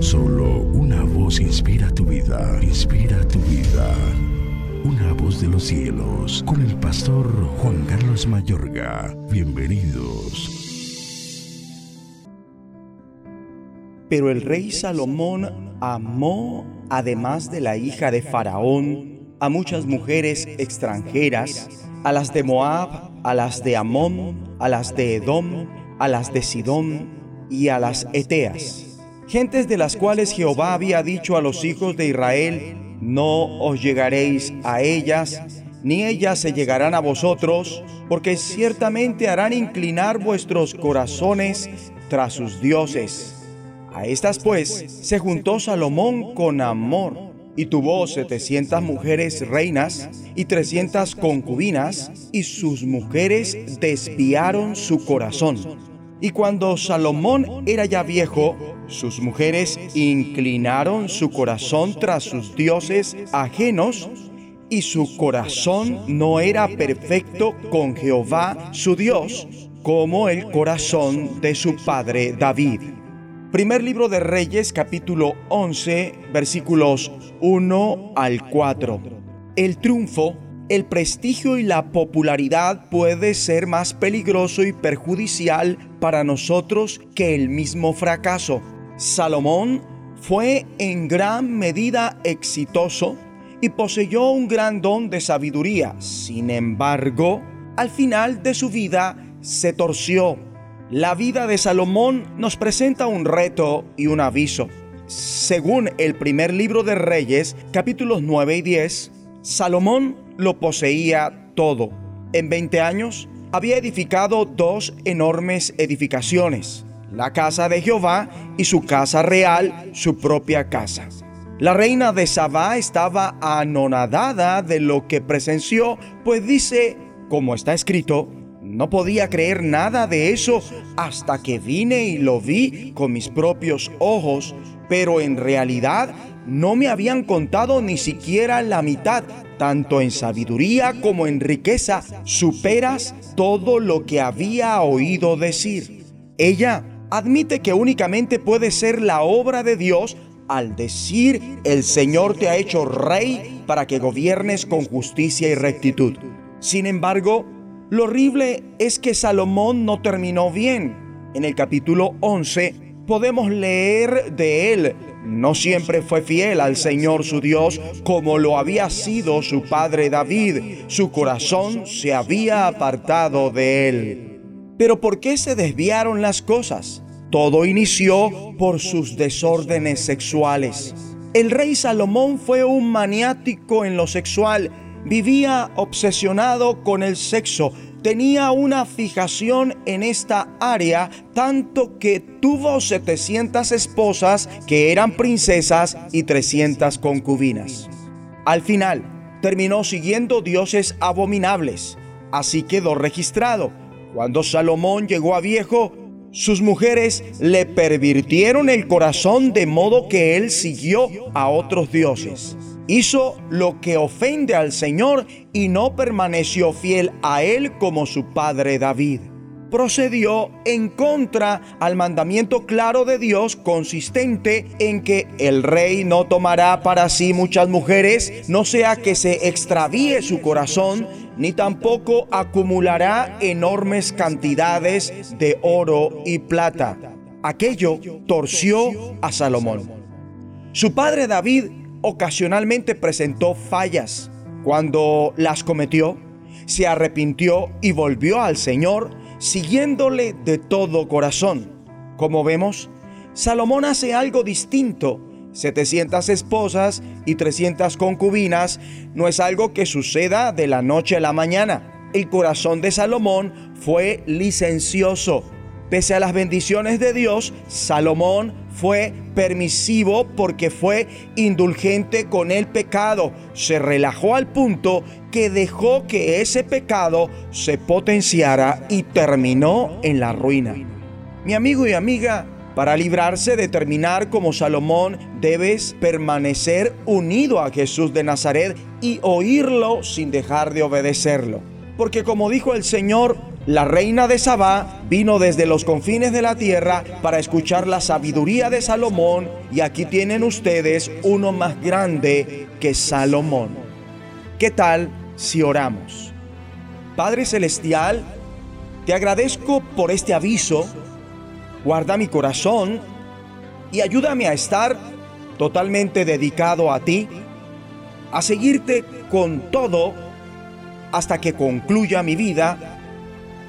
Solo una voz inspira tu vida, inspira tu vida. Una voz de los cielos, con el pastor Juan Carlos Mayorga. Bienvenidos. Pero el rey Salomón amó, además de la hija de Faraón, a muchas mujeres extranjeras, a las de Moab, a las de Amón, a las de Edom, a las de Sidón y a las Eteas, gentes de las cuales Jehová había dicho a los hijos de Israel, no os llegaréis a ellas, ni ellas se llegarán a vosotros, porque ciertamente harán inclinar vuestros corazones tras sus dioses. A estas pues se juntó Salomón con amor y tuvo setecientas mujeres reinas y trescientas concubinas, y sus mujeres desviaron su corazón. Y cuando Salomón era ya viejo, sus mujeres inclinaron su corazón tras sus dioses ajenos, y su corazón no era perfecto con Jehová su Dios, como el corazón de su padre David. Primer libro de Reyes capítulo 11 versículos 1 al 4. El triunfo, el prestigio y la popularidad puede ser más peligroso y perjudicial para nosotros que el mismo fracaso. Salomón fue en gran medida exitoso y poseyó un gran don de sabiduría. Sin embargo, al final de su vida se torció la vida de Salomón nos presenta un reto y un aviso. Según el primer libro de Reyes, capítulos 9 y 10, Salomón lo poseía todo. En 20 años había edificado dos enormes edificaciones, la casa de Jehová y su casa real, su propia casa. La reina de Sabá estaba anonadada de lo que presenció, pues dice, como está escrito, no podía creer nada de eso hasta que vine y lo vi con mis propios ojos, pero en realidad no me habían contado ni siquiera la mitad, tanto en sabiduría como en riqueza, superas todo lo que había oído decir. Ella admite que únicamente puede ser la obra de Dios al decir el Señor te ha hecho rey para que gobiernes con justicia y rectitud. Sin embargo, lo horrible es que Salomón no terminó bien. En el capítulo 11 podemos leer de él. No siempre fue fiel al Señor su Dios como lo había sido su padre David. Su corazón se había apartado de él. Pero ¿por qué se desviaron las cosas? Todo inició por sus desórdenes sexuales. El rey Salomón fue un maniático en lo sexual vivía obsesionado con el sexo, tenía una fijación en esta área, tanto que tuvo 700 esposas que eran princesas y 300 concubinas. Al final, terminó siguiendo dioses abominables, así quedó registrado. Cuando Salomón llegó a viejo, sus mujeres le pervirtieron el corazón de modo que él siguió a otros dioses hizo lo que ofende al Señor y no permaneció fiel a Él como su padre David. Procedió en contra al mandamiento claro de Dios consistente en que el rey no tomará para sí muchas mujeres, no sea que se extravíe su corazón, ni tampoco acumulará enormes cantidades de oro y plata. Aquello torció a Salomón. Su padre David ocasionalmente presentó fallas. Cuando las cometió, se arrepintió y volvió al Señor siguiéndole de todo corazón. Como vemos, Salomón hace algo distinto. 700 esposas y 300 concubinas no es algo que suceda de la noche a la mañana. El corazón de Salomón fue licencioso. Pese a las bendiciones de Dios, Salomón fue permisivo porque fue indulgente con el pecado. Se relajó al punto que dejó que ese pecado se potenciara y terminó en la ruina. Mi amigo y amiga, para librarse de terminar como Salomón, debes permanecer unido a Jesús de Nazaret y oírlo sin dejar de obedecerlo. Porque como dijo el Señor, La reina de Sabá vino desde los confines de la tierra para escuchar la sabiduría de Salomón y aquí tienen ustedes uno más grande que Salomón. ¿Qué tal si oramos? Padre Celestial, te agradezco por este aviso, guarda mi corazón y ayúdame a estar totalmente dedicado a ti, a seguirte con todo hasta que concluya mi vida